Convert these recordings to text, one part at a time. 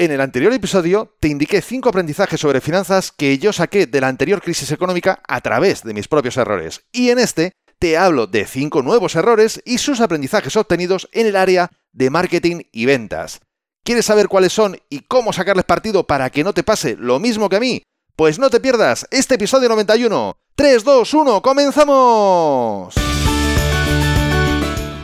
En el anterior episodio te indiqué cinco aprendizajes sobre finanzas que yo saqué de la anterior crisis económica a través de mis propios errores. Y en este te hablo de cinco nuevos errores y sus aprendizajes obtenidos en el área de marketing y ventas. ¿Quieres saber cuáles son y cómo sacarles partido para que no te pase lo mismo que a mí? Pues no te pierdas este episodio 91. 3, 2, 1, comenzamos.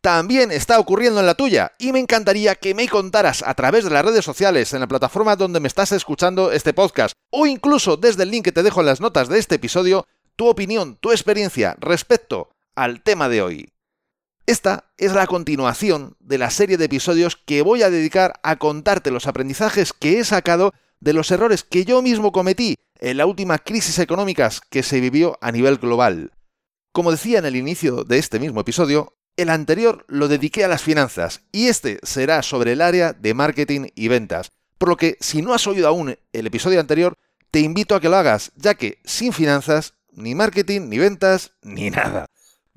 también está ocurriendo en la tuya. Y me encantaría que me contaras a través de las redes sociales, en la plataforma donde me estás escuchando este podcast, o incluso desde el link que te dejo en las notas de este episodio, tu opinión, tu experiencia respecto al tema de hoy. Esta es la continuación de la serie de episodios que voy a dedicar a contarte los aprendizajes que he sacado de los errores que yo mismo cometí en la última crisis económica que se vivió a nivel global. Como decía en el inicio de este mismo episodio, el anterior lo dediqué a las finanzas y este será sobre el área de marketing y ventas, por lo que si no has oído aún el episodio anterior, te invito a que lo hagas, ya que sin finanzas, ni marketing, ni ventas, ni nada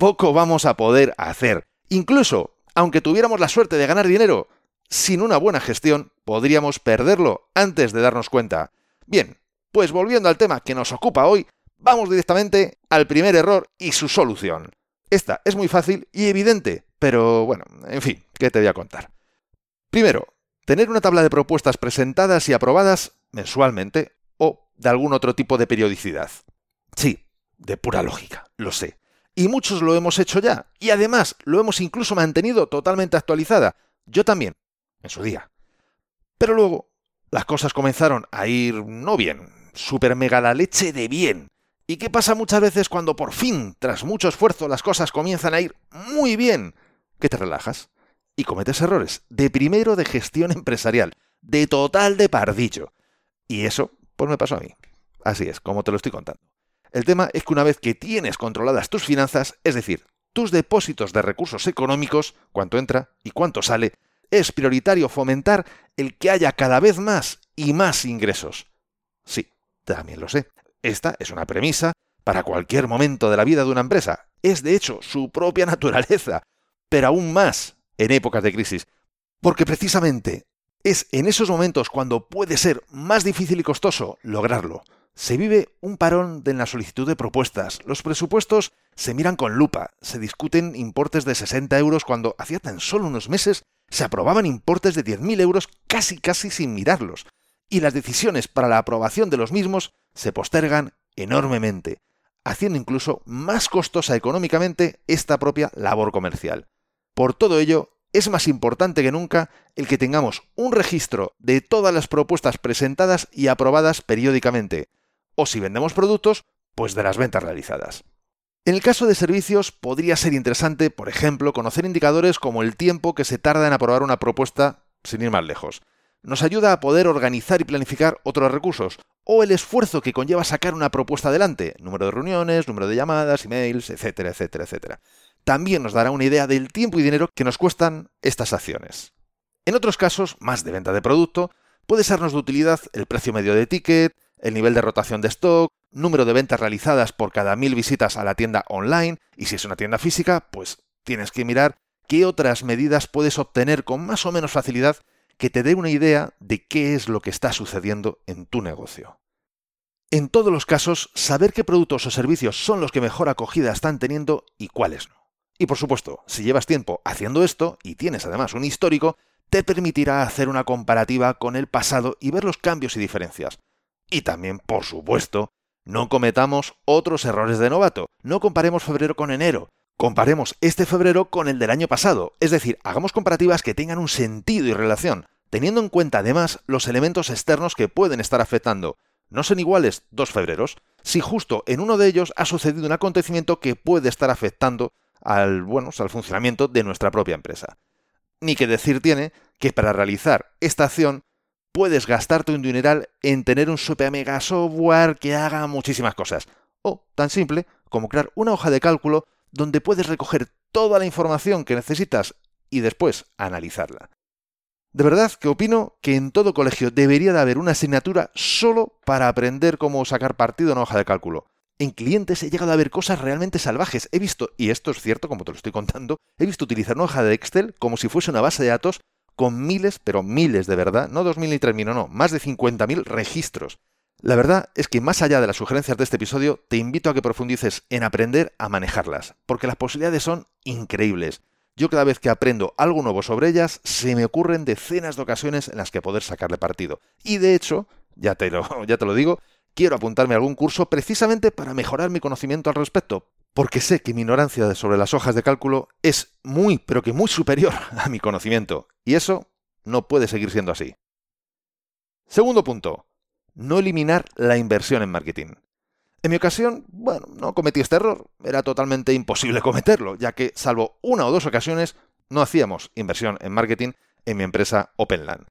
poco vamos a poder hacer. Incluso, aunque tuviéramos la suerte de ganar dinero, sin una buena gestión podríamos perderlo antes de darnos cuenta. Bien, pues volviendo al tema que nos ocupa hoy, vamos directamente al primer error y su solución. Esta es muy fácil y evidente, pero bueno, en fin, ¿qué te voy a contar? Primero, tener una tabla de propuestas presentadas y aprobadas mensualmente o de algún otro tipo de periodicidad. Sí, de pura lógica, lo sé y muchos lo hemos hecho ya, y además lo hemos incluso mantenido totalmente actualizada. Yo también, en su día. Pero luego, las cosas comenzaron a ir no bien, super mega la leche de bien. ¿Y qué pasa muchas veces cuando por fin, tras mucho esfuerzo, las cosas comienzan a ir muy bien? Que te relajas y cometes errores de primero de gestión empresarial, de total de pardillo. Y eso, pues me pasó a mí. Así es, como te lo estoy contando. El tema es que una vez que tienes controladas tus finanzas, es decir, tus depósitos de recursos económicos, cuánto entra y cuánto sale, es prioritario fomentar el que haya cada vez más y más ingresos. Sí, también lo sé. Esta es una premisa para cualquier momento de la vida de una empresa. Es de hecho su propia naturaleza, pero aún más en épocas de crisis. Porque precisamente es en esos momentos cuando puede ser más difícil y costoso lograrlo. Se vive un parón en la solicitud de propuestas. Los presupuestos se miran con lupa. Se discuten importes de 60 euros cuando hacía tan solo unos meses se aprobaban importes de 10.000 euros casi casi sin mirarlos. Y las decisiones para la aprobación de los mismos se postergan enormemente, haciendo incluso más costosa económicamente esta propia labor comercial. Por todo ello, es más importante que nunca el que tengamos un registro de todas las propuestas presentadas y aprobadas periódicamente, o si vendemos productos, pues de las ventas realizadas. En el caso de servicios, podría ser interesante, por ejemplo, conocer indicadores como el tiempo que se tarda en aprobar una propuesta, sin ir más lejos. Nos ayuda a poder organizar y planificar otros recursos, o el esfuerzo que conlleva sacar una propuesta adelante, número de reuniones, número de llamadas, emails, etcétera, etcétera, etcétera. También nos dará una idea del tiempo y dinero que nos cuestan estas acciones. En otros casos, más de venta de producto, puede sernos de utilidad el precio medio de ticket, el nivel de rotación de stock, número de ventas realizadas por cada mil visitas a la tienda online, y si es una tienda física, pues tienes que mirar qué otras medidas puedes obtener con más o menos facilidad que te dé una idea de qué es lo que está sucediendo en tu negocio. En todos los casos, saber qué productos o servicios son los que mejor acogida están teniendo y cuáles no. Y por supuesto, si llevas tiempo haciendo esto y tienes además un histórico, te permitirá hacer una comparativa con el pasado y ver los cambios y diferencias, y también, por supuesto, no cometamos otros errores de novato. No comparemos febrero con enero. Comparemos este febrero con el del año pasado. Es decir, hagamos comparativas que tengan un sentido y relación, teniendo en cuenta además los elementos externos que pueden estar afectando. No son iguales dos febreros si justo en uno de ellos ha sucedido un acontecimiento que puede estar afectando al, bueno, al funcionamiento de nuestra propia empresa. Ni que decir tiene que para realizar esta acción puedes gastarte un dineral en tener un super mega software que haga muchísimas cosas. O tan simple como crear una hoja de cálculo donde puedes recoger toda la información que necesitas y después analizarla. De verdad que opino que en todo colegio debería de haber una asignatura solo para aprender cómo sacar partido en una hoja de cálculo. En clientes he llegado a ver cosas realmente salvajes. He visto, y esto es cierto como te lo estoy contando, he visto utilizar una hoja de Excel como si fuese una base de datos con miles, pero miles de verdad, no 2.000 ni 3.000, no, no, más de 50.000 registros. La verdad es que más allá de las sugerencias de este episodio, te invito a que profundices en aprender a manejarlas, porque las posibilidades son increíbles. Yo cada vez que aprendo algo nuevo sobre ellas, se me ocurren decenas de ocasiones en las que poder sacarle partido. Y de hecho, ya te lo, ya te lo digo, quiero apuntarme a algún curso precisamente para mejorar mi conocimiento al respecto, porque sé que mi ignorancia sobre las hojas de cálculo es muy, pero que muy superior a mi conocimiento, y eso no puede seguir siendo así. Segundo punto, no eliminar la inversión en marketing. En mi ocasión, bueno, no cometí este error, era totalmente imposible cometerlo, ya que, salvo una o dos ocasiones, no hacíamos inversión en marketing en mi empresa OpenLAN.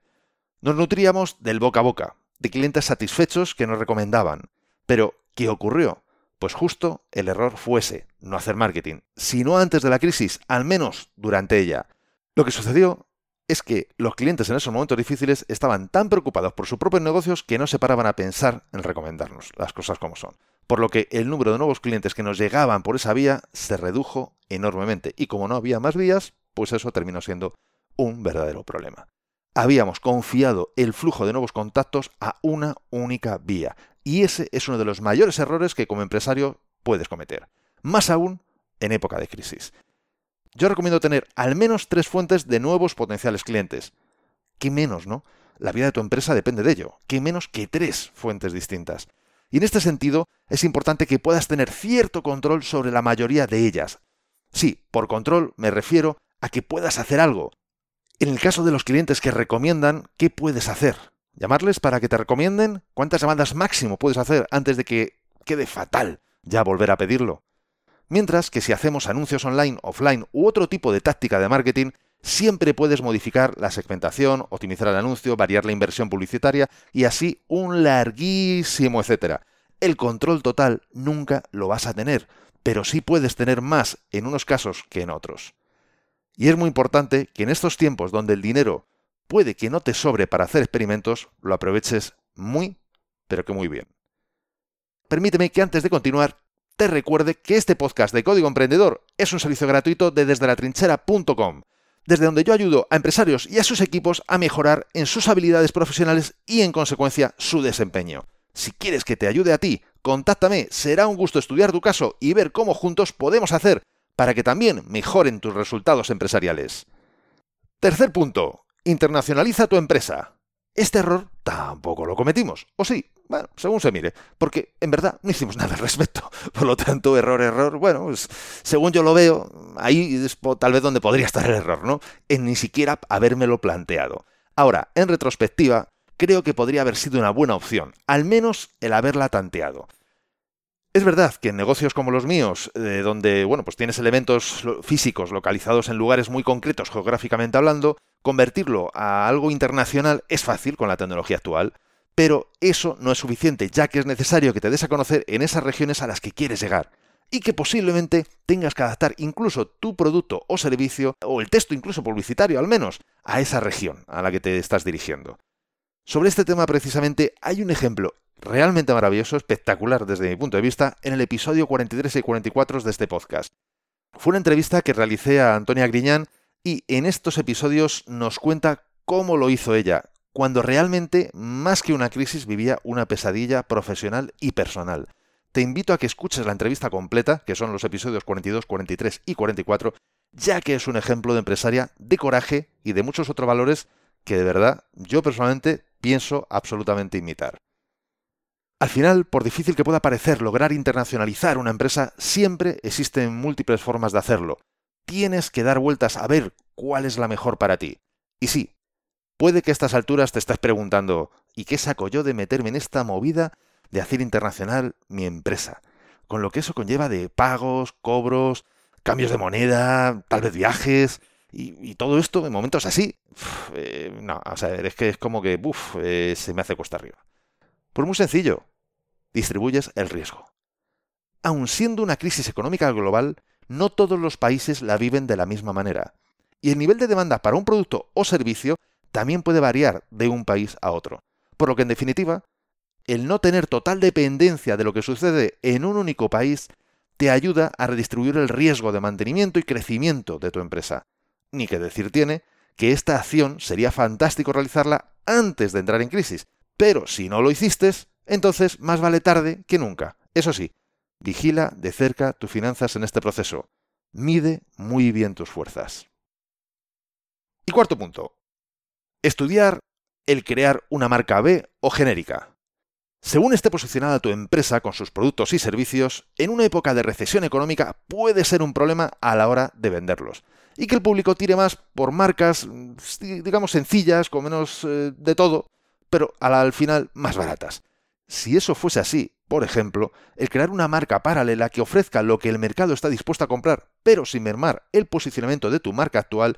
Nos nutríamos del boca a boca, de clientes satisfechos que nos recomendaban. Pero, ¿qué ocurrió? Pues justo el error fuese no hacer marketing, sino antes de la crisis, al menos durante ella. Lo que sucedió es que los clientes en esos momentos difíciles estaban tan preocupados por sus propios negocios que no se paraban a pensar en recomendarnos las cosas como son. Por lo que el número de nuevos clientes que nos llegaban por esa vía se redujo enormemente. Y como no había más vías, pues eso terminó siendo un verdadero problema. Habíamos confiado el flujo de nuevos contactos a una única vía. Y ese es uno de los mayores errores que como empresario puedes cometer. Más aún en época de crisis. Yo recomiendo tener al menos tres fuentes de nuevos potenciales clientes. ¿Qué menos, no? La vida de tu empresa depende de ello. ¿Qué menos que tres fuentes distintas? Y en este sentido, es importante que puedas tener cierto control sobre la mayoría de ellas. Sí, por control me refiero a que puedas hacer algo. En el caso de los clientes que recomiendan, ¿qué puedes hacer? ¿Llamarles para que te recomienden? ¿Cuántas llamadas máximo puedes hacer antes de que quede fatal ya volver a pedirlo? Mientras que si hacemos anuncios online, offline u otro tipo de táctica de marketing, siempre puedes modificar la segmentación, optimizar el anuncio, variar la inversión publicitaria y así un larguísimo etcétera. El control total nunca lo vas a tener, pero sí puedes tener más en unos casos que en otros. Y es muy importante que en estos tiempos donde el dinero puede que no te sobre para hacer experimentos, lo aproveches muy, pero que muy bien. Permíteme que antes de continuar te recuerde que este podcast de Código Emprendedor es un servicio gratuito de desde la trinchera.com, desde donde yo ayudo a empresarios y a sus equipos a mejorar en sus habilidades profesionales y en consecuencia su desempeño. Si quieres que te ayude a ti, contáctame, será un gusto estudiar tu caso y ver cómo juntos podemos hacer para que también mejoren tus resultados empresariales. Tercer punto, internacionaliza tu empresa. Este error tampoco lo cometimos, ¿o sí? Bueno, según se mire, porque en verdad no hicimos nada al respecto. Por lo tanto, error, error, bueno, pues, según yo lo veo, ahí es tal vez donde podría estar el error, ¿no? En ni siquiera habérmelo planteado. Ahora, en retrospectiva, creo que podría haber sido una buena opción, al menos el haberla tanteado. Es verdad que en negocios como los míos, eh, donde bueno, pues tienes elementos físicos localizados en lugares muy concretos geográficamente hablando, convertirlo a algo internacional es fácil con la tecnología actual. Pero eso no es suficiente, ya que es necesario que te des a conocer en esas regiones a las que quieres llegar y que posiblemente tengas que adaptar incluso tu producto o servicio, o el texto incluso publicitario al menos, a esa región a la que te estás dirigiendo. Sobre este tema precisamente hay un ejemplo realmente maravilloso, espectacular desde mi punto de vista, en el episodio 43 y 44 de este podcast. Fue una entrevista que realicé a Antonia Griñán y en estos episodios nos cuenta cómo lo hizo ella, cuando realmente, más que una crisis, vivía una pesadilla profesional y personal. Te invito a que escuches la entrevista completa, que son los episodios 42, 43 y 44, ya que es un ejemplo de empresaria de coraje y de muchos otros valores que de verdad yo personalmente pienso absolutamente imitar. Al final, por difícil que pueda parecer lograr internacionalizar una empresa, siempre existen múltiples formas de hacerlo. Tienes que dar vueltas a ver cuál es la mejor para ti. Y sí, Puede que a estas alturas te estés preguntando, ¿y qué saco yo de meterme en esta movida de hacer internacional mi empresa? Con lo que eso conlleva de pagos, cobros, cambios de moneda, tal vez viajes, y, todo esto en momentos así. Eh, no, o sea, es que es como que, eh, se me hace cuesta arriba. Pues muy sencillo, distribuyes el riesgo. aun siendo una crisis económica global, no todos los países la viven de la misma manera. Y el nivel de demanda para un producto o servicio también puede variar de un país a otro. Por lo que, en definitiva, el no tener total dependencia de lo que sucede en un único país te ayuda a redistribuir el riesgo de mantenimiento y crecimiento de tu empresa. Ni que decir tiene que esta acción sería fantástico realizarla antes de entrar en crisis, pero si no lo hiciste, entonces más vale tarde que nunca. Eso sí, vigila de cerca tus finanzas en este proceso. Mide muy bien tus fuerzas. Y cuarto punto. Estudiar el crear una marca B o genérica. Según esté posicionada tu empresa con sus productos y servicios, en una época de recesión económica puede ser un problema a la hora de venderlos. Y que el público tire más por marcas, digamos, sencillas, con menos eh, de todo, pero al final más baratas. Si eso fuese así, por ejemplo, el crear una marca paralela que ofrezca lo que el mercado está dispuesto a comprar, pero sin mermar el posicionamiento de tu marca actual,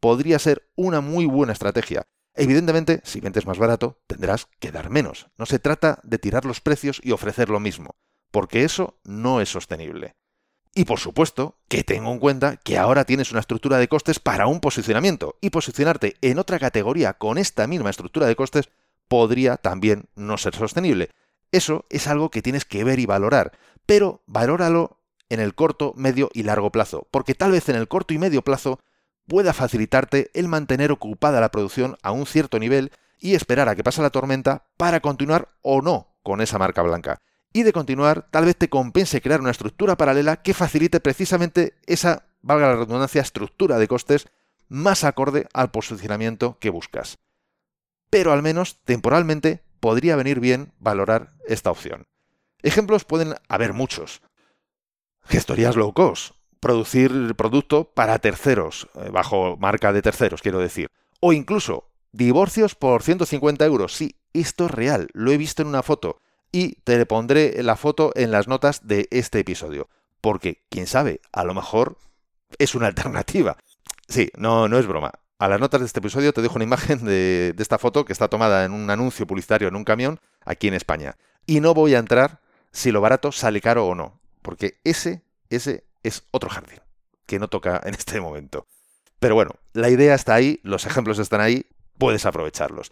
podría ser una muy buena estrategia Evidentemente, si vendes más barato, tendrás que dar menos. No se trata de tirar los precios y ofrecer lo mismo, porque eso no es sostenible. Y por supuesto, que tengo en cuenta que ahora tienes una estructura de costes para un posicionamiento, y posicionarte en otra categoría con esta misma estructura de costes podría también no ser sostenible. Eso es algo que tienes que ver y valorar, pero valóralo en el corto, medio y largo plazo, porque tal vez en el corto y medio plazo pueda facilitarte el mantener ocupada la producción a un cierto nivel y esperar a que pase la tormenta para continuar o no con esa marca blanca. Y de continuar, tal vez te compense crear una estructura paralela que facilite precisamente esa, valga la redundancia, estructura de costes más acorde al posicionamiento que buscas. Pero al menos temporalmente podría venir bien valorar esta opción. Ejemplos pueden haber muchos. Gestorías low cost, producir producto para terceros, eh, bajo marca de terceros, quiero decir. O incluso divorcios por 150 euros. Sí, esto es real, lo he visto en una foto. Y te pondré la foto en las notas de este episodio. Porque, quién sabe, a lo mejor es una alternativa. Sí, no, no es broma. A las notas de este episodio te dejo una imagen de, de esta foto que está tomada en un anuncio publicitario en un camión aquí en España. Y no voy a entrar si lo barato sale caro o no. Porque ese, ese es otro jardín, que no toca en este momento. Pero bueno, la idea está ahí, los ejemplos están ahí, puedes aprovecharlos.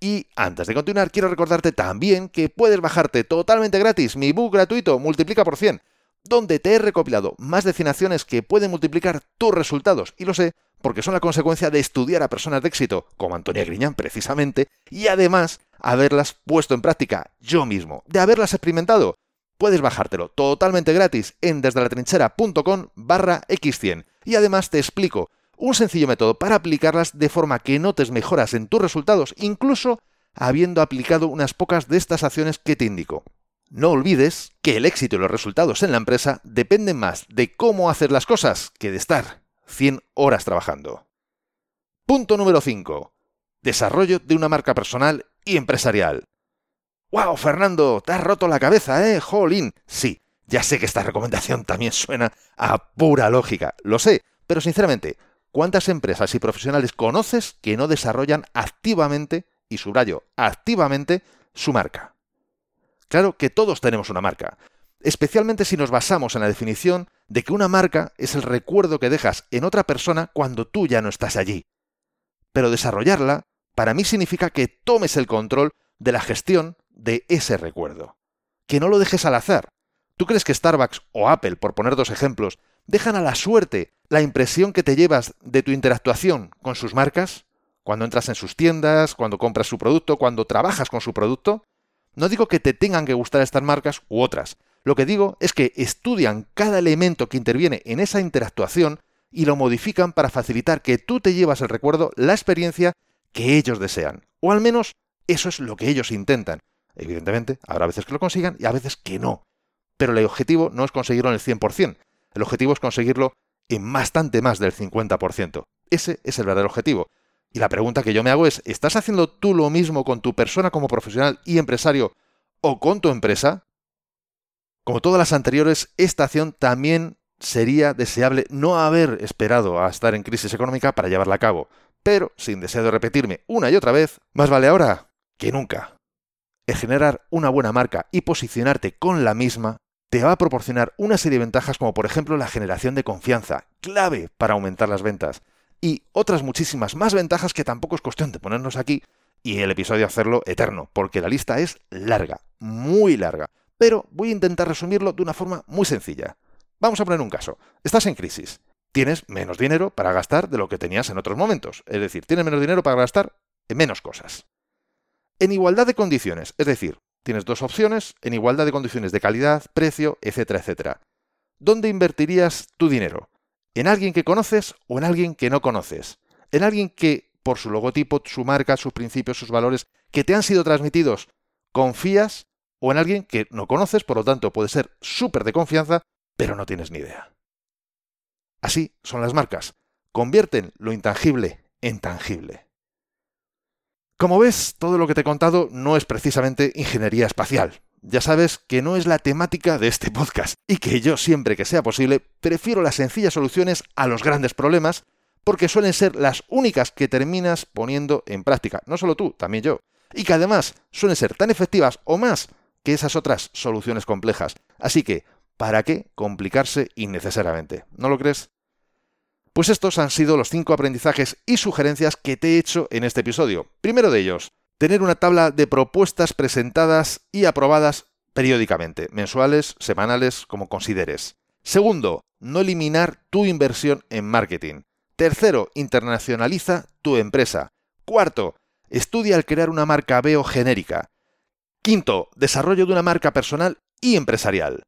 Y antes de continuar, quiero recordarte también que puedes bajarte totalmente gratis mi book gratuito Multiplica por 100, donde te he recopilado más de 100 acciones que pueden multiplicar tus resultados. Y lo sé porque son la consecuencia de estudiar a personas de éxito, como Antonia Griñán precisamente, y además haberlas puesto en práctica yo mismo, de haberlas experimentado Puedes bajártelo totalmente gratis en desdelatrinchera.com barra x100 y además te explico un sencillo método para aplicarlas de forma que notes mejoras en tus resultados, incluso habiendo aplicado unas pocas de estas acciones que te indico. No olvides que el éxito y los resultados en la empresa dependen más de cómo hacer las cosas que de estar 100 horas trabajando. Punto número 5. Desarrollo de una marca personal y empresarial. ¡Wow, Fernando! Te has roto la cabeza, ¿eh? ¡Jolín! Sí, ya sé que esta recomendación también suena a pura lógica, lo sé, pero sinceramente, ¿cuántas empresas y profesionales conoces que no desarrollan activamente, y subrayo, activamente, su marca? Claro que todos tenemos una marca, especialmente si nos basamos en la definición de que una marca es el recuerdo que dejas en otra persona cuando tú ya no estás allí. Pero desarrollarla, para mí significa que tomes el control de la gestión de ese recuerdo. Que no lo dejes al azar. ¿Tú crees que Starbucks o Apple, por poner dos ejemplos, dejan a la suerte la impresión que te llevas de tu interactuación con sus marcas? Cuando entras en sus tiendas, cuando compras su producto, cuando trabajas con su producto. No digo que te tengan que gustar estas marcas u otras. Lo que digo es que estudian cada elemento que interviene en esa interactuación y lo modifican para facilitar que tú te llevas el recuerdo, la experiencia que ellos desean. O al menos eso es lo que ellos intentan. Evidentemente, habrá veces que lo consigan y a veces que no. Pero el objetivo no es conseguirlo en el 100%. El objetivo es conseguirlo en bastante más del 50%. Ese es el verdadero objetivo. Y la pregunta que yo me hago es, ¿estás haciendo tú lo mismo con tu persona como profesional y empresario o con tu empresa? Como todas las anteriores, esta acción también sería deseable no haber esperado a estar en crisis económica para llevarla a cabo. Pero, sin deseo de repetirme una y otra vez, más vale ahora que nunca generar una buena marca y posicionarte con la misma te va a proporcionar una serie de ventajas como por ejemplo la generación de confianza, clave para aumentar las ventas, y otras muchísimas más ventajas que tampoco es cuestión de ponernos aquí y el episodio hacerlo eterno, porque la lista es larga, muy larga, pero voy a intentar resumirlo de una forma muy sencilla. Vamos a poner un caso. Estás en crisis. Tienes menos dinero para gastar de lo que tenías en otros momentos. Es decir, tienes menos dinero para gastar en menos cosas. En igualdad de condiciones, es decir, Tienes dos opciones en igualdad de condiciones de calidad, precio, etcétera, etcétera. ¿Dónde invertirías tu dinero? ¿En alguien que conoces o en alguien que no conoces? ¿En alguien que, por su logotipo, su marca, sus principios, sus valores, que te han sido transmitidos, confías? ¿O en alguien que no conoces, por lo tanto puede ser súper de confianza, pero no tienes ni idea? Así son las marcas. Convierten lo intangible en tangible. Como ves, todo lo que te he contado no es precisamente ingeniería espacial. Ya sabes que no es la temática de este podcast y que yo siempre que sea posible prefiero las sencillas soluciones a los grandes problemas porque suelen ser las únicas que terminas poniendo en práctica. No solo tú, también yo. Y que además suelen ser tan efectivas o más que esas otras soluciones complejas. Así que, ¿para qué complicarse innecesariamente? ¿No lo crees? Pues estos han sido los cinco aprendizajes y sugerencias que te he hecho en este episodio. Primero de ellos, tener una tabla de propuestas presentadas y aprobadas periódicamente, mensuales, semanales, como consideres. Segundo, no eliminar tu inversión en marketing. Tercero, internacionaliza tu empresa. Cuarto, estudia al crear una marca veo genérica. Quinto, desarrollo de una marca personal y empresarial.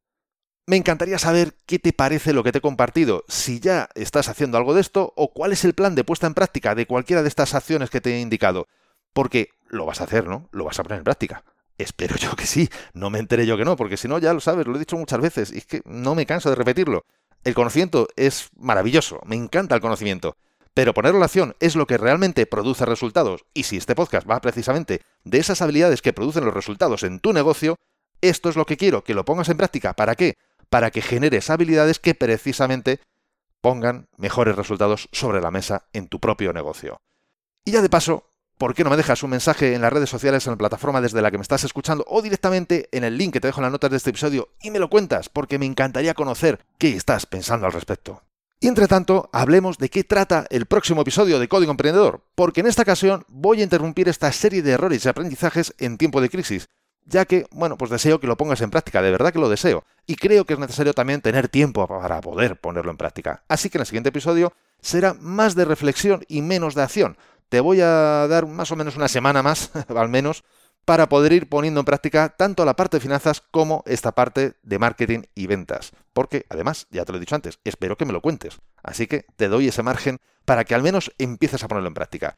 Me encantaría saber qué te parece lo que te he compartido, si ya estás haciendo algo de esto o cuál es el plan de puesta en práctica de cualquiera de estas acciones que te he indicado. Porque lo vas a hacer, ¿no? Lo vas a poner en práctica. Espero yo que sí, no me enteré yo que no, porque si no ya lo sabes, lo he dicho muchas veces y es que no me canso de repetirlo. El conocimiento es maravilloso, me encanta el conocimiento, pero ponerlo en acción es lo que realmente produce resultados y si este podcast va precisamente de esas habilidades que producen los resultados en tu negocio, esto es lo que quiero, que lo pongas en práctica. ¿Para qué? Para que generes habilidades que precisamente pongan mejores resultados sobre la mesa en tu propio negocio. Y ya de paso, ¿por qué no me dejas un mensaje en las redes sociales, en la plataforma desde la que me estás escuchando o directamente en el link que te dejo en las notas de este episodio y me lo cuentas? Porque me encantaría conocer qué estás pensando al respecto. Y entre tanto, hablemos de qué trata el próximo episodio de Código Emprendedor, porque en esta ocasión voy a interrumpir esta serie de errores y aprendizajes en tiempo de crisis, ya que, bueno, pues deseo que lo pongas en práctica, de verdad que lo deseo, y creo que es necesario también tener tiempo para poder ponerlo en práctica. Así que en el siguiente episodio será más de reflexión y menos de acción. Te voy a dar más o menos una semana más, al menos, para poder ir poniendo en práctica tanto la parte de finanzas como esta parte de marketing y ventas. Porque, además, ya te lo he dicho antes, espero que me lo cuentes. Así que te doy ese margen para que al menos empieces a ponerlo en práctica.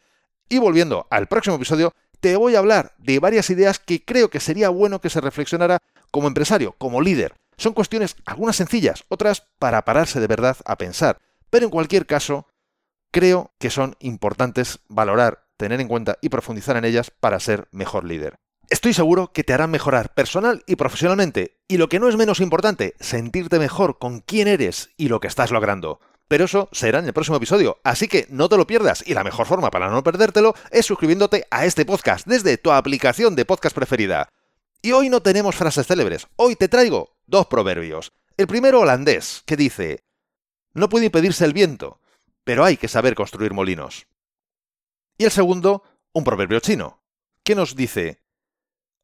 Y volviendo al próximo episodio, te voy a hablar de varias ideas que creo que sería bueno que se reflexionara como empresario, como líder. Son cuestiones algunas sencillas, otras para pararse de verdad a pensar, pero en cualquier caso, creo que son importantes valorar, tener en cuenta y profundizar en ellas para ser mejor líder. Estoy seguro que te harán mejorar personal y profesionalmente, y lo que no es menos importante, sentirte mejor con quién eres y lo que estás logrando. Pero eso será en el próximo episodio, así que no te lo pierdas y la mejor forma para no perdértelo es suscribiéndote a este podcast desde tu aplicación de podcast preferida. Y hoy no tenemos frases célebres, hoy te traigo dos proverbios. El primero holandés, que dice, no puede impedirse el viento, pero hay que saber construir molinos. Y el segundo, un proverbio chino, que nos dice,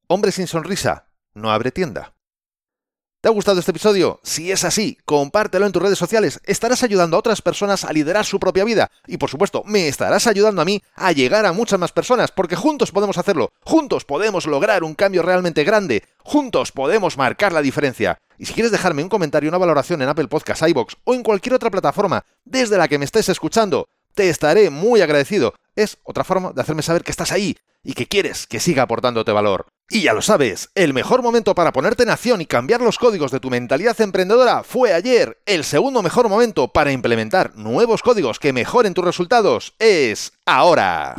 hombre sin sonrisa no abre tienda. ¿Te ha gustado este episodio? Si es así, compártelo en tus redes sociales. Estarás ayudando a otras personas a liderar su propia vida. Y por supuesto, me estarás ayudando a mí a llegar a muchas más personas, porque juntos podemos hacerlo. Juntos podemos lograr un cambio realmente grande. Juntos podemos marcar la diferencia. Y si quieres dejarme un comentario, una valoración en Apple Podcasts, iBox o en cualquier otra plataforma desde la que me estés escuchando, te estaré muy agradecido. Es otra forma de hacerme saber que estás ahí y que quieres que siga aportándote valor. Y ya lo sabes, el mejor momento para ponerte en acción y cambiar los códigos de tu mentalidad emprendedora fue ayer. El segundo mejor momento para implementar nuevos códigos que mejoren tus resultados es ahora.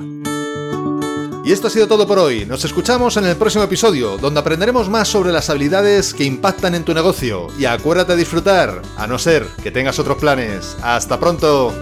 Y esto ha sido todo por hoy. Nos escuchamos en el próximo episodio, donde aprenderemos más sobre las habilidades que impactan en tu negocio. Y acuérdate de disfrutar, a no ser que tengas otros planes. Hasta pronto.